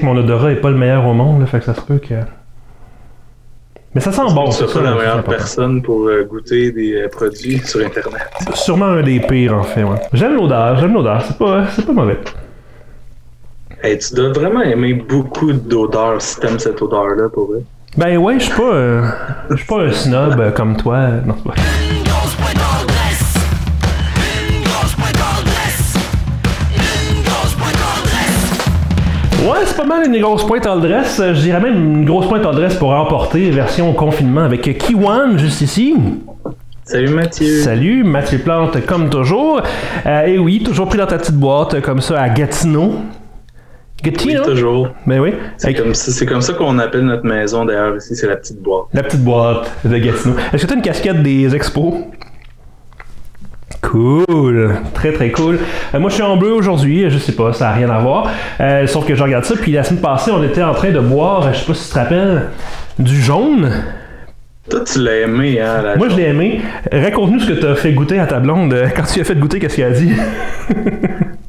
mon odorat est pas le meilleur au monde, là, fait que ça se peut que. Mais ça sent bon, c'est c'est pas la meilleure personne pour euh, goûter des euh, produits sur Internet. Sûrement un des pires, en fait, ouais. J'aime l'odeur, j'aime l'odeur, c'est pas, c'est pas mauvais. Hey, tu dois vraiment aimer beaucoup d'odeurs si t'aimes cette odeur-là, pour vrai. Ben ouais, je suis pas, euh, je suis pas un snob comme toi. Non, c'est pas. Ouais, c'est pas mal une grosse pointe all dress. Euh, Je dirais même une grosse pointe all dress pour remporter version confinement avec Kiwan juste ici. Salut Mathieu. Salut, Mathieu Plante comme toujours. Euh, et oui, toujours pris dans ta petite boîte euh, comme ça à Gatineau. Oui, Gatineau? toujours. Ben oui. C'est Avec comme, ça- c'est comme ça qu'on appelle notre maison d'ailleurs ici, c'est la petite boîte. la petite boîte de Gatineau. Est-ce que tu as une casquette des expos? Cool, très très cool. Euh, moi je suis en bleu aujourd'hui, je sais pas, ça n'a rien à voir. Euh, sauf que je regarde ça, puis la semaine passée on était en train de boire, je sais pas si tu te rappelles, du jaune. Toi, tu l'as aimé, hein? La Moi je l'ai aimé. Raconte-nous ce que tu as fait goûter à ta blonde. Euh, Quand tu as fait goûter, qu'est-ce qu'elle a dit?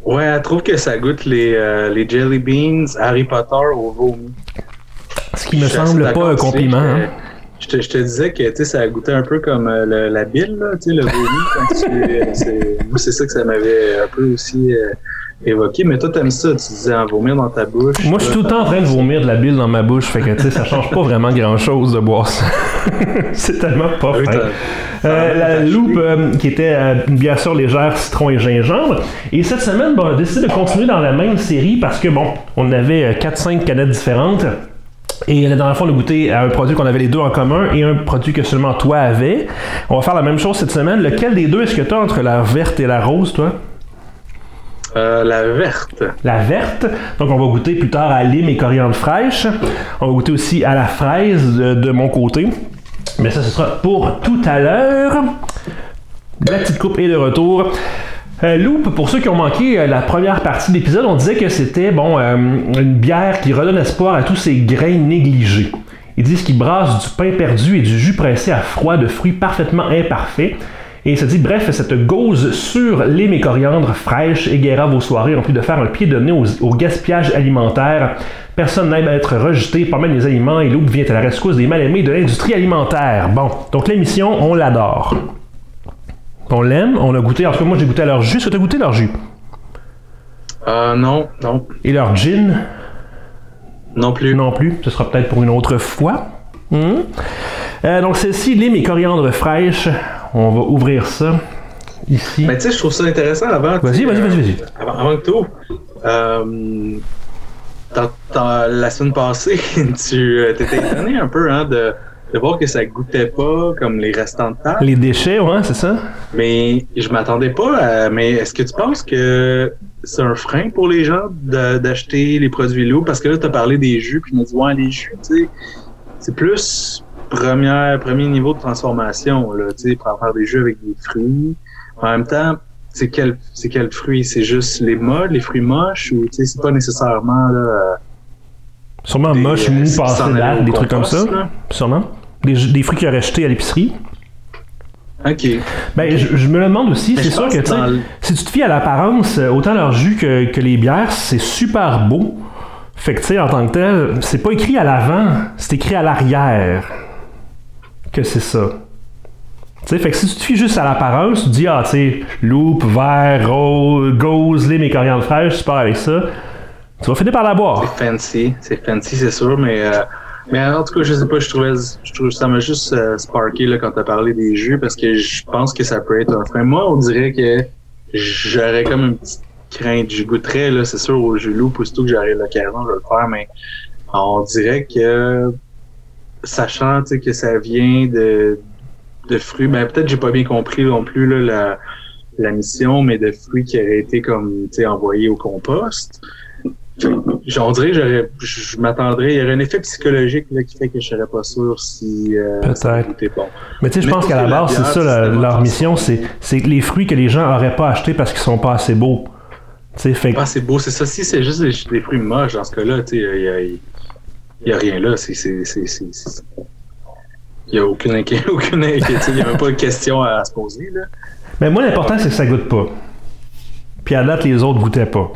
Ouais, elle trouve que ça goûte les, euh, les jelly beans Harry Potter au vomi. Ce qui me Je semble pas un compliment. hein. Je te, je te disais que ça goûtait un peu comme euh, le- la bile, là, tu sais, le vomi. euh, c'est- moi, c'est ça que ça m'avait un peu aussi euh, évoqué. Mais toi, t'aimes ça, tu disais en vomir dans ta bouche. Moi, je suis tout le temps en train de vomir de la bile dans ma bouche, fait que tu sais, ça change pas vraiment grand chose de boire ça. c'est tellement pas Ah oui, fin. t'as- Euh, la loupe, euh, qui était euh, une bière légère, citron et gingembre. Et cette semaine, bon, on a décidé de continuer dans la même série parce que, bon, on avait euh, 4-5 canettes différentes. Et la dernière fois, on a goûté à un produit qu'on avait les deux en commun et un produit que seulement toi avais. On va faire la même chose cette semaine. Lequel des deux est-ce que tu as entre la verte et la rose, toi? Euh, la verte. la verte. Donc, on va goûter plus tard à lime et coriandre fraîche. On va goûter aussi à la fraise de, de mon côté. Mais ça, ce sera pour tout à l'heure. La petite coupe est de retour. Euh, Loop, pour ceux qui ont manqué euh, la première partie de l'épisode, on disait que c'était bon euh, une bière qui redonne espoir à tous ces grains négligés. Ils disent qu'ils brassent du pain perdu et du jus pressé à froid de fruits parfaitement imparfaits. Et il se dit, bref, cette gauze sur lime et coriandre fraîche vos soirées en plus de faire un pied de nez au, gaspillage alimentaire. Personne n'aime à être rejeté par même les aliments et Loop vient à la rescousse des mal-aimés de l'industrie alimentaire. Bon, donc l'émission, on l'adore. On l'aime, on a goûté, en tout cas moi j'ai goûté à leur jus. Est-ce que tu as goûté leur jus? Euh, non, non, Et leur gin? non plus. Non plus, ce sera peut-être pour une autre fois. Hmm. Euh, donc celle-ci, lime et coriandre fraîche. On va ouvrir ça ici. Mais tu sais, je trouve ça intéressant avant. Vas-y, vas-y, euh, vas-y, vas-y. Avant, avant que ouvres, euh, la semaine passée, tu euh, t'étais étonné un peu hein, de, de voir que ça goûtait pas comme les restants de table. Les déchets, ouais, c'est ça? Mais je m'attendais pas à. Mais est-ce que tu penses que c'est un frein pour les gens d'acheter les produits lourds? Parce que là, tu as parlé des jus, puis je me dis, ouais, les jus, tu sais, c'est plus première, premier niveau de transformation, là, tu sais, pour faire des jus avec des fruits. En même temps, c'est quel, c'est quel fruit? C'est juste les modes, les fruits moches, ou tu sais, c'est pas nécessairement, là. euh, Sûrement moche, euh, mou, qui passé date, des trucs comme ça. là. Sûrement. Des, des fruits qu'il aurait jetés à l'épicerie. OK. Ben, je, je me le demande aussi, Mais c'est sûr que, le- si tu te fies à l'apparence, euh, autant leur jus que, que les bières, c'est super beau. Fait que, tu sais, en tant que tel, c'est pas écrit à l'avant, c'est écrit à l'arrière que c'est ça. Tu sais, fait que si tu te fies juste à l'apparence, tu te dis, ah, tu sais, loupe, vert, rose, gauze, lime et coriandre fraîche, tu pars avec ça, tu vas finir par la boire. C'est fancy, c'est fancy, c'est sûr, mais euh, mais en tout cas, je sais pas, je trouvais, je trouve ça m'a juste euh, sparké là quand t'as parlé des jeux parce que je pense que ça peut être un frein. Moi, on dirait que j'aurais comme une petite crainte, je goûterais là, c'est sûr au jeu loup, aussitôt que j'aurai l'occasion, je vais le faire, mais on dirait que sachant que ça vient de de fruits, ben peut-être j'ai pas bien compris non plus là, la la mission, mais de fruits qui auraient été comme envoyés au compost. Que j'aurais, je m'attendrais, il y aurait un effet psychologique là, qui fait que je serais pas sûr si euh, Peut-être. ça goûtait bon. Mais tu sais, je pense qu'à la base, c'est ça, la- leur mission, c'est les fruits que les gens auraient pas achetés parce qu'ils sont pas assez beaux. Tu sais, fait que Ah, c'est ça. Si c'est juste des, des fruits moches dans ce cas-là, tu sais, il y a, il y a rien là. C'est, il y a aucune inquiétude, aucune inquiétude. Il y a même pas de question à, se poser là. Mais moi, l'important, c'est que ça goûte pas. Puis à date, les autres goûtaient pas.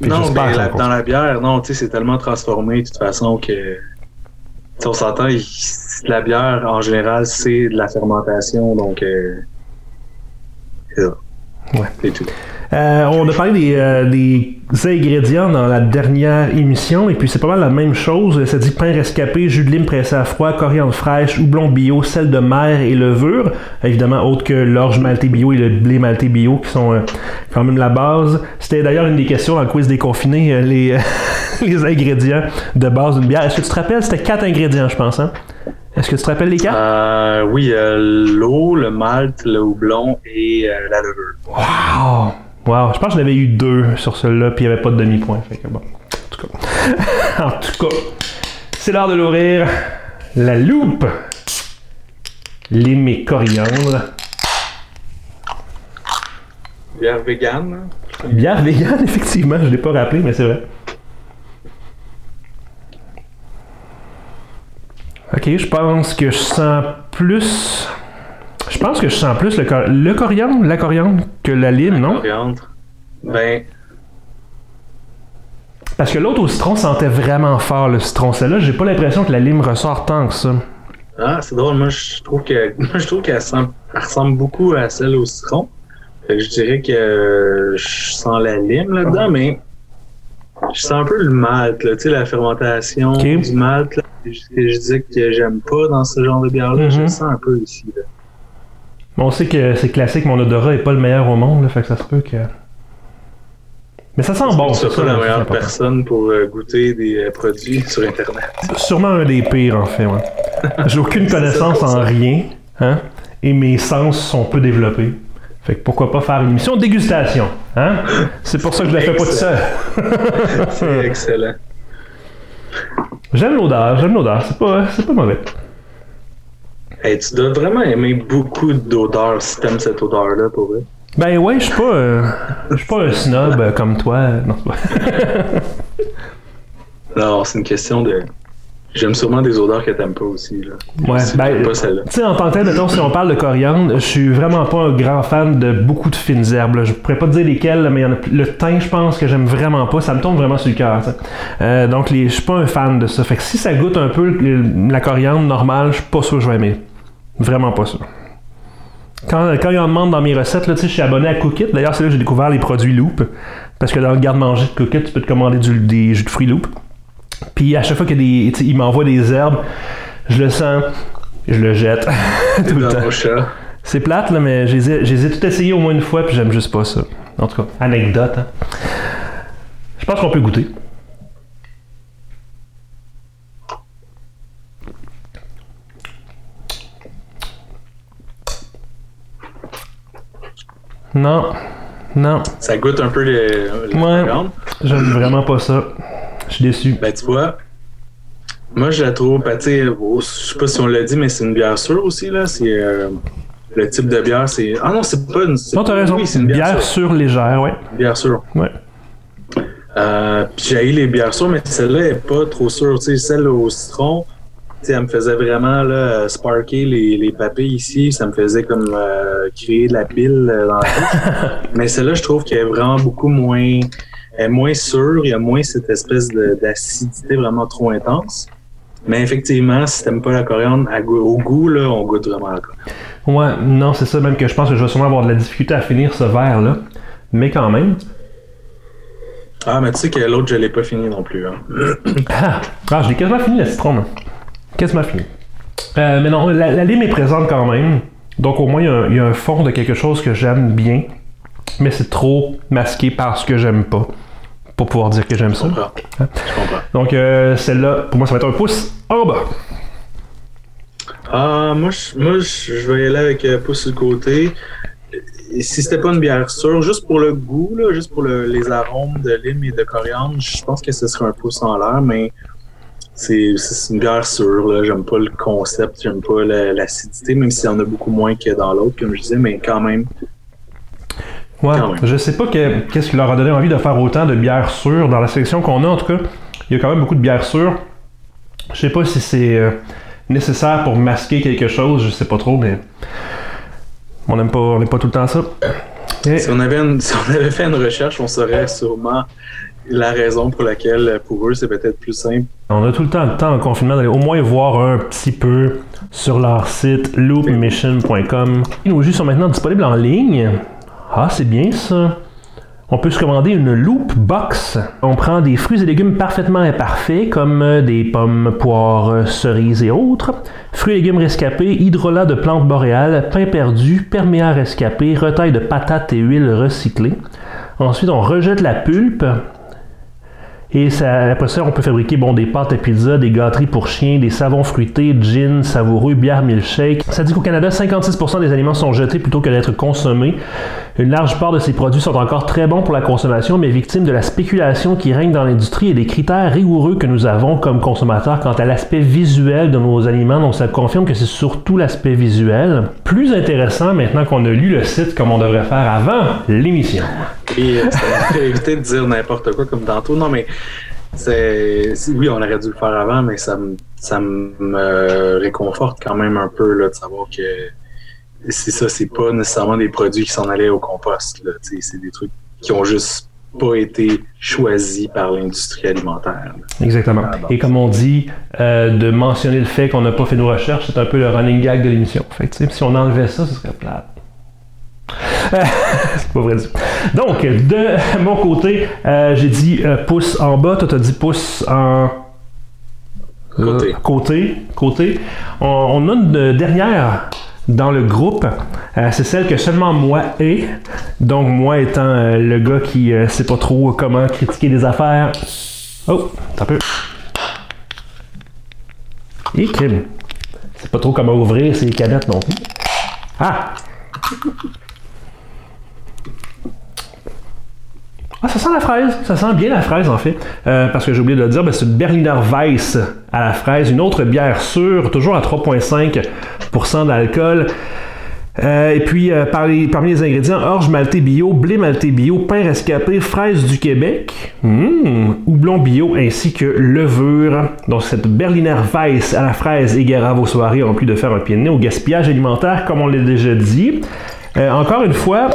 Non, mais la- dans la bière, non, tu sais, c'est tellement transformé de toute façon que. on s'entend, la bière, en général, c'est de la fermentation, donc. euh, c'est ça. Ouais. C'est tout. Euh, on a parlé des, euh, des ingrédients dans la dernière émission, et puis c'est pas mal la même chose. Ça dit pain rescapé, jus de lime pressé à froid, coriandre fraîche, houblon bio, sel de mer et levure. Évidemment, autre que l'orge malté bio et le blé malté bio, qui sont euh, quand même la base. C'était d'ailleurs une des questions dans le quiz déconfiné, les, les ingrédients de base d'une bière. Est-ce que tu te rappelles, c'était quatre ingrédients, je pense. Hein? Est-ce que tu te rappelles les quatre? Euh, oui, euh, l'eau, le malt, le houblon et euh, la levure. Wow! Wow, je pense que j'en avais eu deux sur celui-là, puis il n'y avait pas de demi-point. Fait que bon, en tout cas. en tout cas, c'est l'heure de l'ouvrir. La loupe. Lime et coriandre. Bière vegan, hein? Bière vegan, effectivement, je ne l'ai pas rappelé, mais c'est vrai. Ok, je pense que je sens plus. Je pense que je sens plus le, cor- le coriandre, la coriandre, que la lime, non? Coriandre. Ben, Parce que l'autre au citron sentait vraiment fort le citron. Celle-là, j'ai pas l'impression que la lime ressort tant que ça. ah, c'est drôle, moi je trouve que moi je trouve qu'elle ressemble beaucoup à celle au citron. Fait que je dirais que je sens la lime là-dedans, mais je sens un peu le malt, là, tu sais, la fermentation du malt, là, je disais que j'aime pas dans ce genre de bière-là, je Mhm. le sens un peu ici. Là. Bon, on sait que c'est classique, mon odorat est pas le meilleur au monde, là, fait que ça se peut que. Mais ça sent bon, je c'est pas la meilleure personne pour euh, goûter des euh, produits sur Internet. Sûrement un des pires, en fait. ouais. J'ai aucune connaissance en rien, hein, et mes sens sont peu développés. Fait que pourquoi pas faire une émission de dégustation, hein? C'est pour ça que je la fais pas tout seul. C'est excellent. J'aime l'odeur, j'aime l'odeur, c'est pas, c'est pas mauvais. Hey, tu dois vraiment aimer beaucoup d'odeurs si t'aimes cette odeur-là pour vrai. Ben ouais, je suis pas, euh, je suis pas un snob euh, comme toi. Non, c'est pas. Non, c'est une question de. J'aime sûrement des odeurs que t'aimes pas aussi. Là. Ouais, Si ben, t'aimes pas celle-là. Tu sais, en tant que tel, mettons, si on parle de coriandre, je suis vraiment pas un grand fan de beaucoup de fines herbes. là. Je pourrais pas te dire lesquelles, mais il y en a plus- le thym, je pense que j'aime vraiment pas. Ça me tombe vraiment sur le cœur. Euh, donc, les, je suis pas un fan de ça. Fait que si ça goûte un peu la coriandre normale, je suis pas sûr que je vais aimer. Vraiment pas sûr. Quand, quand ils en demandent dans mes recettes, là, tu sais, je suis abonné à Cookit. D'ailleurs, c'est là que j'ai découvert les produits Loop. Parce que dans le garde-manger de Cookit, tu peux te commander du- des jus de fruits Loop. Puis à chaque fois qu'il a des, herbes, je le sens, je le jette tout le temps. C'est plate, là, mais je les ai- je les ai tout essayé au moins une fois, puis j'aime juste pas ça. En tout cas, anecdote. hein. Je pense qu'on peut goûter. Non, non, Ça goûte un peu le, le Ouais. j'aime vraiment pas ça. Je suis déçu. Ben, tu vois, moi, je la trouve, ben, tu sais, je sais pas si on l'a dit, mais c'est une bière sûre aussi, là. C'est euh, le type de bière, c'est. Ah non, c'est pas une. Non, t'as raison. Oui, c'est une bière sûre. sur légère, ouais. Bière sûre. Ouais. Euh, puis j'ai eu les bières sûres, mais celle-là est pas trop sûre. Tu sais, celle au citron, elle me faisait vraiment là, sparker les, les papilles ici. Ça me faisait comme euh, créer de la bile euh, dans la mais celle-là, je trouve qu'elle est vraiment beaucoup moins, est moins sûre. Il y a moins cette espèce d'acidité vraiment trop intense. Mais effectivement, si t'aimes pas la coriandre, au goût, là, on goûte vraiment la coriandre. Ouais, non, c'est ça même que je pense que je vais sûrement avoir de la difficulté à finir ce verre-là. Mais quand même. Ah, mais tu sais que l'autre, je l'ai pas fini non plus. Hein. Ah, ah je l'ai quasiment fini le citron, là. Quasiment fini. Euh, mais non, la, la lime est présente quand même. Donc au moins, il y a un- il y, a un fond de quelque chose que j'aime bien. Mais c'est trop masqué par ce que j'aime pas. Pour pouvoir dire que j'aime ça. comprends. Je comprends. Donc euh, celle-là, pour moi, ça va être un pouce en bas. Ah, moi, je, moi, je je vais y aller avec euh, pouce sur le côté. Et si c'était pas une bière sûre, juste pour le goût, là, juste pour le- les arômes de lime et de coriandre, je pense que ce serait un pouce en l'air, mais c'est une bière sûre. là. J'aime pas le concept, j'aime pas la- l'acidité, même s'il y en a beaucoup moins que dans l'autre, comme je disais, mais quand même. Ouais, Quand même. je sais pas que- qu'est-ce qui leur a donné envie de faire autant de bières sûres dans la sélection qu'on a. En tout cas, il y a quand même beaucoup de bières sûres. Je sais pas si c'est euh, nécessaire pour masquer quelque chose, je sais pas trop, mais on n'aime pas, on n'aime pas tout le temps ça. Et- Si on, avait une- si on avait fait une recherche, on saurait sûrement la raison pour laquelle, pour eux, c'est peut-être plus simple. On a tout le temps le temps en confinement d'aller au moins voir un petit peu sur leur site loopmission.com. Nos jus sont maintenant disponibles en ligne. Ah, c'est bien ça. On peut se commander une Loop Box. On prend des fruits et légumes parfaitement imparfaits, comme euh, des pommes, poires, euh, cerises et autres, fruits et légumes rescapés, hydrolat de plantes boréales, pain perdu, perméa rescapé, retail de patates et huile recyclée. Ensuite, on rejette la pulpe, et après ça, on peut fabriquer bon, des pâtes à pizza, des gâteries pour chiens, des savons fruités, gin, savoureux, bière, milkshake. Ça dit qu'au Canada, 56% des aliments sont jetés plutôt que d'être consommés. Une large part de ces produits sont encore très bons pour la consommation, mais victimes de la spéculation qui règne dans l'industrie et des critères rigoureux que nous avons comme consommateurs quant à l'aspect visuel de nos aliments. Donc ça confirme que c'est surtout l'aspect visuel. Plus intéressant maintenant qu'on a lu le site comme on devrait faire avant l'émission. Et euh, éviter de dire n'importe quoi comme tantôt. Non, mais c'est oui, on aurait dû le faire avant, mais ça me ça me réconforte quand même un peu là, de savoir que c'est ça, c'est pas nécessairement des produits qui s'en allaient au compost. C'est des trucs qui ont juste pas été choisis par l'industrie alimentaire. là. Exactement. Ah. Et comme on dit, euh, de mentionner le fait qu'on n'a pas fait nos recherches, c'est un peu le running gag de l'émission. Fait si on enlevait ça, ce serait plate. C'est pas vrai. Donc, de mon côté, euh, j'ai dit euh, pouce en bas, toi t'as dit pouce en euh, Côté. côté. côté. On, on a une dernière dans le groupe. C'est celle que seulement moi ai. Donc, moi étant le gars qui sait pas trop comment critiquer des affaires. Oh, un peu. Et crime. C'est pas trop comment ouvrir ces canettes non plus. Ah! Ah, ça sent la fraise. Ça sent bien la fraise, en fait. Euh, parce que j'ai oublié de le dire, ben, c'est une Berliner Weiss à la fraise. Une autre bière sûre, toujours à 3,5% d'alcool. Euh, et puis, euh, parmi les ingrédients, orge malté bio, blé malté bio, pain rescapé, fraises du Québec, mmh, houblon bio, ainsi que levure. Donc, cette Berliner Weiss à la fraise égara vos soirées, en plus de faire un pied de nez au gaspillage alimentaire, comme on l'a déjà dit. Encore une fois,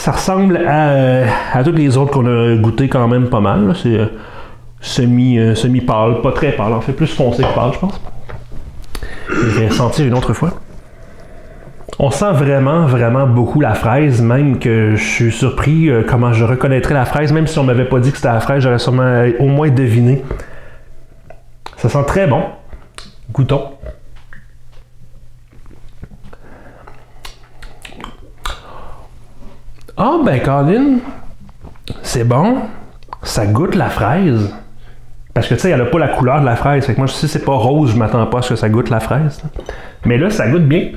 ça ressemble à, euh, à toutes les autres qu'on a goûté quand même pas mal. C'est euh, semi, euh, semi-pâle, pas très pâle, en fait plus foncé que pâle, je pense. Je vais sentir une autre fois. On sent vraiment, vraiment beaucoup la fraise, même que je suis surpris euh, comment je reconnaîtrais la fraise, même si on m'avait pas dit que c'était la fraise, j'aurais sûrement au moins deviné. Ça sent très bon. Goûtons. Ah ben Colin, c'est bon. Ça goûte la fraise. Parce que tu sais, elle a pas la couleur de la fraise. Fait que moi, si c'est pas rose, je m'attends pas à ce que ça goûte la fraise. Mais là, ça goûte bien.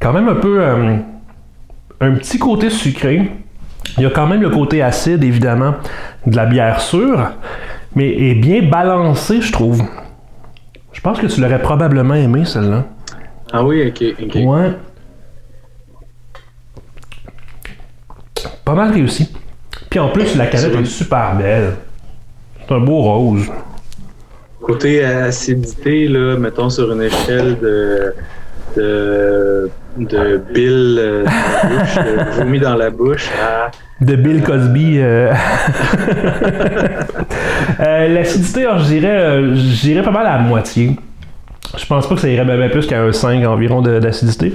Quand même un peu euh, un petit côté sucré. Il y a quand même le côté acide, évidemment, de la bière sûre, mais est bien balancé, je trouve. Je pense que tu l'aurais probablement aimé, celle-là. Ah oui, ok, ok. Ouais. Pas mal réussi. Puis en plus, la canette est super belle. C'est un beau rose. Côté acidité, là, mettons sur une échelle de, de, de Bill euh, dans la bouche, de vomi dans la bouche à De Bill Cosby. euh. Euh, L'acidité, alors, je dirais, euh, je dirais pas mal à la moitié. Je pense pas que ça irait bien, plus qu'à un 5 environ d'acidité.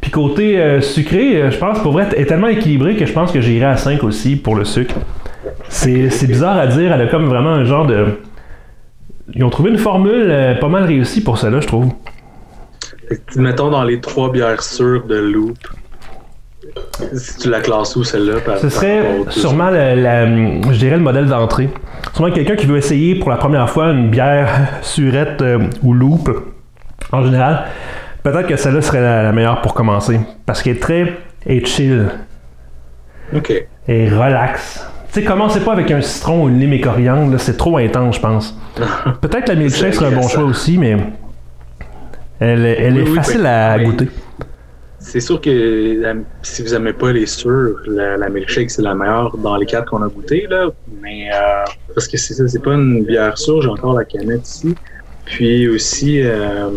Puis côté euh, sucré, euh, je pense pour vrai, est tellement équilibré que je pense que j'irais à 5 aussi pour le sucre. C'est bizarre à dire, elle a comme vraiment un genre de. Ils ont trouvé une formule euh, pas mal réussie pour cela, je trouve. Mettons dans les trois bières sûres de Loop. Si tu la classes où celle-là par- Ce serait sûrement, la- la- je dirais, le modèle d'entrée. Sûrement quelqu'un qui veut essayer pour la première fois une bière surette euh, ou loupe, en général, peut-être que celle-là serait la, la meilleure pour commencer. Parce qu'elle est très chill Ok. et relax. Tu sais, commencez pas avec un citron, une lime et coriandre, c'est trop intense, je pense. Peut-être que la milkshake serait un bon choix aussi, mais elle, est- elle Oui, est oui, facile à goûter. C'est sûr que la- si vous aimez pas les sûrs, la, la milkshake c'est la meilleure dans les quatre qu'on a goûté là. Mais euh, parce que c'est ça, c'est pas une bière sûre, j'ai encore la canette ici. Puis aussi, euh,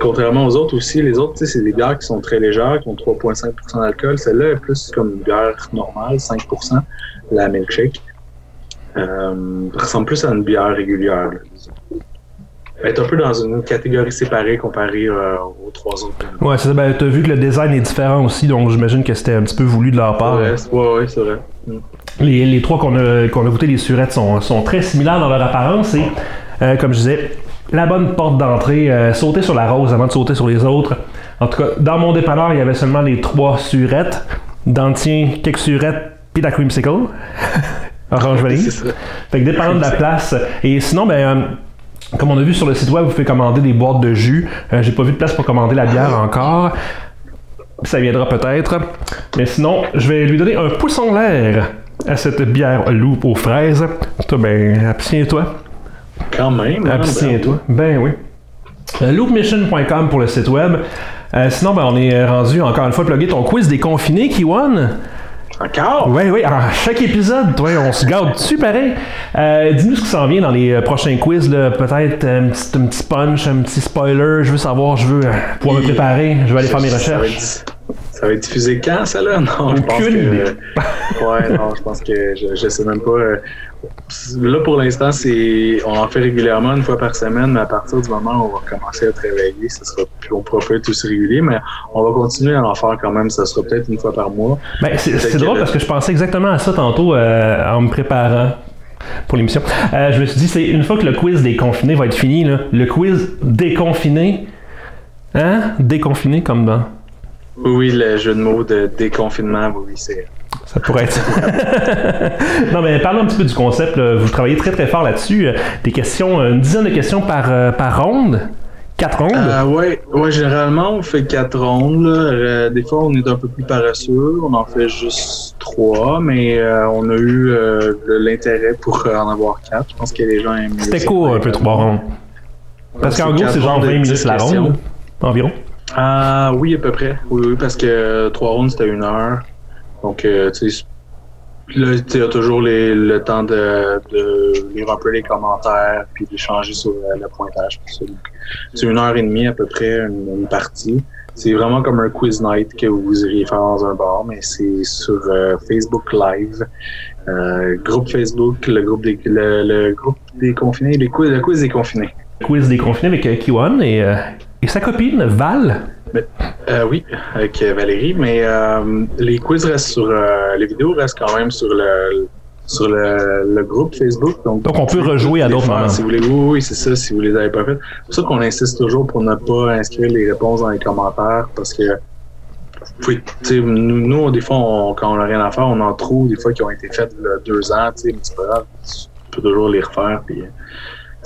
contrairement aux autres aussi, les autres, c'est des bières qui sont très légères, qui ont 3,5% d'alcool. Celle-là est plus comme une bière normale, 5% la milkshake. Euh, ressemble plus à une bière régulière. Elle est un peu dans une catégorie séparée comparée euh, aux trois autres. Ouais, c'est ça. Ben, t'as vu que le design est différent aussi, donc j'imagine que c'était un petit peu voulu de leur part. Ouais, ouais, c'est vrai. Les, les, trois qu'on a, qu'on a goûté, les surettes, sont, sont, très similaires dans leur apparence et, euh, comme je disais, la bonne porte d'entrée, euh, sauter sur la rose avant de sauter sur les autres. En tout cas, dans mon dépanneur, il y avait seulement les trois surettes. Dans le tien, quelques surettes, puis la creamsicle. Orange vanille. Fait que dépendant de la place. Et sinon, ben, euh, comme on a vu sur le site web, vous pouvez commander des boîtes de jus. J'ai pas vu de place pour commander la bière encore. Ça viendra peut-être. Mais sinon, je vais lui donner un pouce en l'air à cette bière loupe aux fraises. Toi, ben, abstiens-toi. Quand même. Hein, abstiens-toi. Ben oui. Euh, loopmission.com pour le site web. Euh, sinon, ben, on est rendu encore une fois plugger ton quiz des confinés, Kiwan. Encore? Oui, oui, à chaque épisode, toi, on se garde dessus pareil. Euh, Dis-nous ce qui s'en vient dans les euh, prochains quiz, peut-être un petit, un petit punch, un petit spoiler. Je veux savoir, je veux euh, pouvoir me préparer, je vais aller faire mes recherches. Ça va être diffusé quand, ça là? Non, je pense que. ouais, non, je pense que je, je sais même pas. Euh, là, pour l'instant, c'est. On en fait régulièrement une fois par semaine, mais à partir du moment où on va commencer à travailler, ça sera plus, on pourra être aussi régulier, mais on va continuer à en faire quand même. Ça sera peut-être une fois par mois. Ben, c'est drôle parce que je pensais exactement à ça tantôt euh, en me préparant pour l'émission. Euh, je me suis dit, c'est une fois que le quiz déconfiné va être fini, là, le quiz déconfiné. Hein? Déconfiné comme dans. Oui, le jeu de mots de déconfinement, oui, c'est. Ça pourrait être. non, mais parlons un petit peu du concept. Vous travaillez très très fort là-dessus. Des questions, une dizaine de questions par, euh, par ronde? Quatre rondes? Euh, oui, ouais, généralement, on fait quatre rondes. Euh, des fois, on est un peu plus paresseux. On en fait juste trois, mais euh, on a eu euh, l'intérêt pour en avoir quatre. Je pense que les gens aiment C'était court, un peu trois rondes. Parce qu'en gros, c'est genre 20 minutes la ronde, environ. Ah oui, à peu près. Oui, oui, parce que trois rondes, c'était une heure. Donc, tu sais, là, tu as toujours les, le temps de, de lire un peu les commentaires puis d'échanger sur le pointage. C'est une heure et demie à peu près, une, une partie. C'est vraiment comme un quiz night que vous iriez faire dans un bar, mais c'est sur euh, Facebook Live, euh, groupe Facebook, le groupe des, le, le groupe des confinés, le quiz, le quiz des confinés. Quiz des confinés avec euh, Kiwan et, euh, et sa copine Val? Euh, oui, avec Valérie, mais euh, les quiz restent sur. Euh, les vidéos restent quand même sur le, sur le, le groupe Facebook. Donc, Donc on peut rejouer à d'autres moments. Si vous voulez, oui, oui, c'est ça, si vous les avez pas fait. C'est pour ça qu'on insiste toujours pour ne pas inscrire les réponses dans les commentaires parce que. Oui, nous, nous, des fois, on, quand on n'a rien à faire, on en trouve des fois qui ont été faites il y a deux ans, mais c'est pas grave. Tu peux toujours les refaire, puis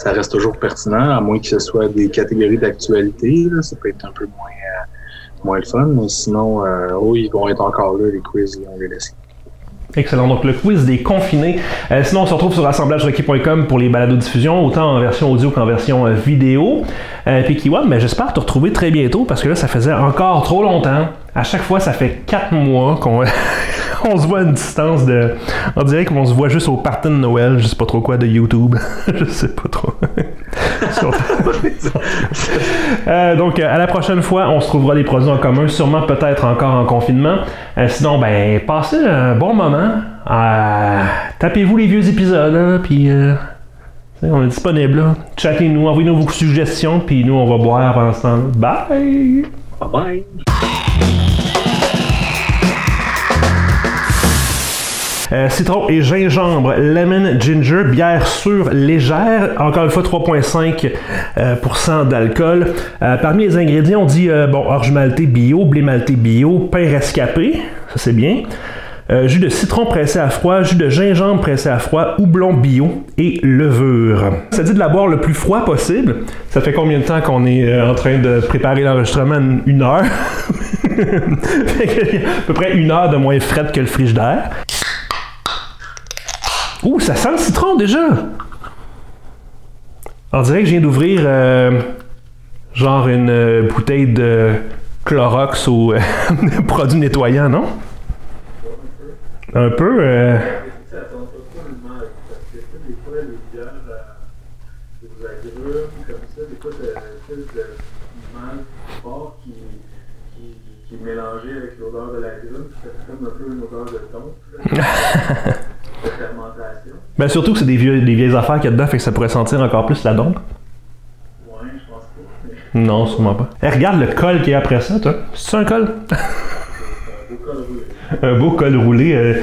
ça reste toujours pertinent, à moins que ce soit des catégories d'actualité. Ça peut être un peu moins, euh, moins le fun, mais sinon, euh, oui, ils vont être encore là, les quiz, on les laisse. Excellent. Donc, le quiz des confinés. Euh, sinon, on se retrouve sur assemblagerequis.com pour les balados-diffusion, autant en version audio qu'en version euh, vidéo. Euh, puis, mais j'espère te retrouver très bientôt parce que là, ça faisait encore trop longtemps. À chaque fois, ça fait quatre mois qu'on on se voit à une distance de. On dirait qu'on se voit juste au party de Noël, je sais pas trop quoi, de YouTube. je sais pas trop. euh, donc, à la prochaine fois, on se trouvera des produits en commun, sûrement peut-être encore en confinement. Euh, sinon, ben, passez un bon moment. Euh, Tapez-vous les vieux épisodes, hein, puis. On est disponible. Chattez-nous, envoyez-nous vos suggestions, puis nous, on va boire temps Bye! Bye bye! Euh, citron et gingembre, lemon ginger, bière sûre légère, encore une fois 3,5% euh, d'alcool. Euh, parmi les ingrédients, on dit bon orge malté bio, blé malté bio, pain rescapé, ça c'est bien. Jus de citron pressé à froid, jus de gingembre pressé à froid, houblon bio et levure. Ça dit de la boire le plus froid possible. Ça fait combien de temps qu'on est en train de préparer l'enregistrement? Une heure. à peu près une heure de moins frais que le frigidaire. Ouh, ça sent le citron déjà! On dirait que je viens d'ouvrir euh, genre une euh, bouteille de Clorox ou euh, produit nettoyant, non? Un peu. Mélangé avec l'odeur de la graine. Ça fait comme un peu une odeur de thon, fermentation. Ben surtout que c'est des, vieux, des vieilles affaires qu'il y a dedans, fait que ça pourrait sentir encore plus la dompe. Ouais, je pense pas. Mais Non, sûrement pas. Eh, regarde le col qu'il y a après ça, toi. C'est un col? un beau col roulé. un beau col roulé. euh,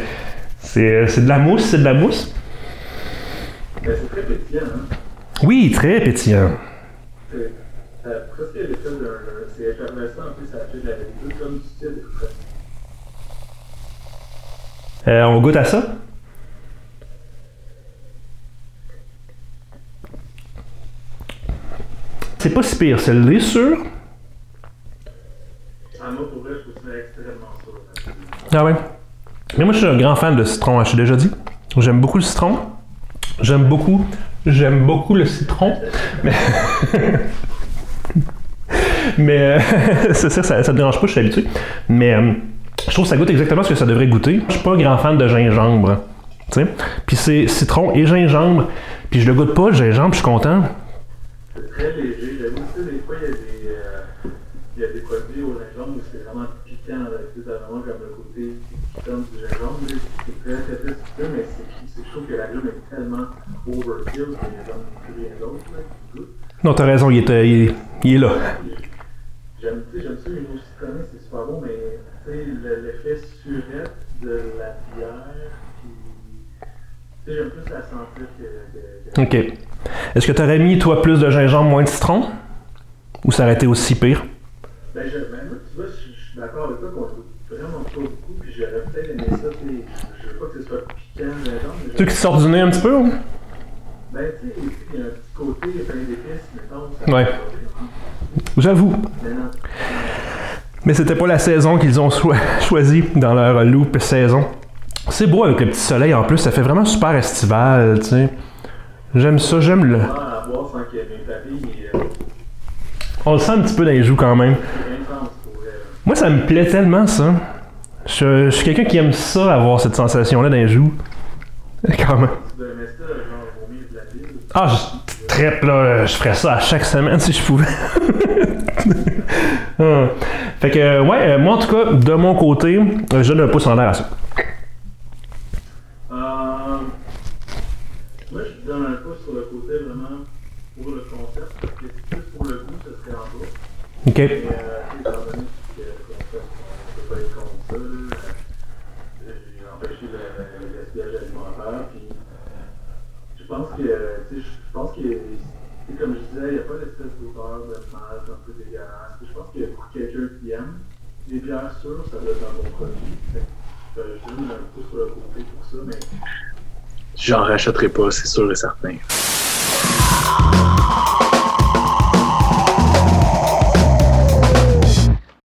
c'est c'est de la mousse, c'est de la mousse. Mais c'est très pétillant, hein. Oui, très pétillant. C'est ça a presque l'effet d'un. C'est effervescent, en plus, ça fait de la comme du style. Euh, on goûte à ça? C'est pas si pire, celle-là, sûr. Ah, sûr. Ah ouais. Mais moi, je suis un grand fan de citron, hein, je t'ai déjà dit. J'aime beaucoup le citron. J'aime beaucoup. J'aime beaucoup le citron. Mais. Mais. euh, c'est ça, ça, ça te dérange pas, je suis habitué. Mais. euh, je trouve que ça goûte exactement ce que ça devrait goûter. Je suis pas un grand fan de gingembre. Tu sais. Puis c'est citron et gingembre. Puis je le goûte pas, le gingembre, je suis content. C'est très léger. J'avoue, tu sais, des fois, il y a des, euh, il y a des produits au gingembre c'est vraiment piquant. t'as vraiment comme le côté piquant du gingembre. C'est très, très, très sucré, mais c'est, c'est, je trouve que la gomme est tellement overkill qu'il n'y a comme plus rien d'autre. Non, t'as raison, il est, euh, il il est là. J'aime, tu sais, j'aime ça, les mots citronnés, c'est super bon, mais tu sais, le- l'effet surette de la bière, puis. Tu sais, j'aime plus la sentir que. que- que- Ok. Est-ce que t'aurais mis, toi, plus de gingembre, moins de citron? Ou ça aurait été aussi pire? Ben, je, ben moi, tu vois, je, je suis d'accord avec toi qu'on goûte vraiment pas beaucoup, puis j'aurais peut-être aimé ça, tu sais, je veux pas que ce soit piquant, mais genre, mais Tu du nez un petit peu ou? Ben, tu sais, il y a un petit côté plein d'épices, mettons. Ouais. J'avoue. Mais non. Mais c'était pas la saison qu'ils ont choi- choisi dans leur loop saison. C'est beau avec le petit soleil en plus, ça fait vraiment super estival, tu sais. J'aime ça, j'aime le. Pas à boire sans que mes papilles, euh, On le sent un petit peu dans les joues quand même. pour. Moi, ça me plaît tellement ça. Je, je suis quelqu'un qui aime ça, avoir cette sensation-là dans les joues. Quand même. Ah, je traite là, je ferais ça à chaque semaine si je pouvais. Ah. Fait que, euh, ouais, euh, moi en tout cas, de mon côté, euh, je donne un pouce en l'air à ça. Ok. Je pense que, je pense que, comme je disais, il n'y a pas d'espèce d'odeur de malt un peu dégueulasse. Je pense que pour quelqu'un qui aime, les bières sûres, ça doit être un bon produit. Je donne un pouce sur le côté pour ça, mais J'en rachèterai pas, c'est sûr et certain.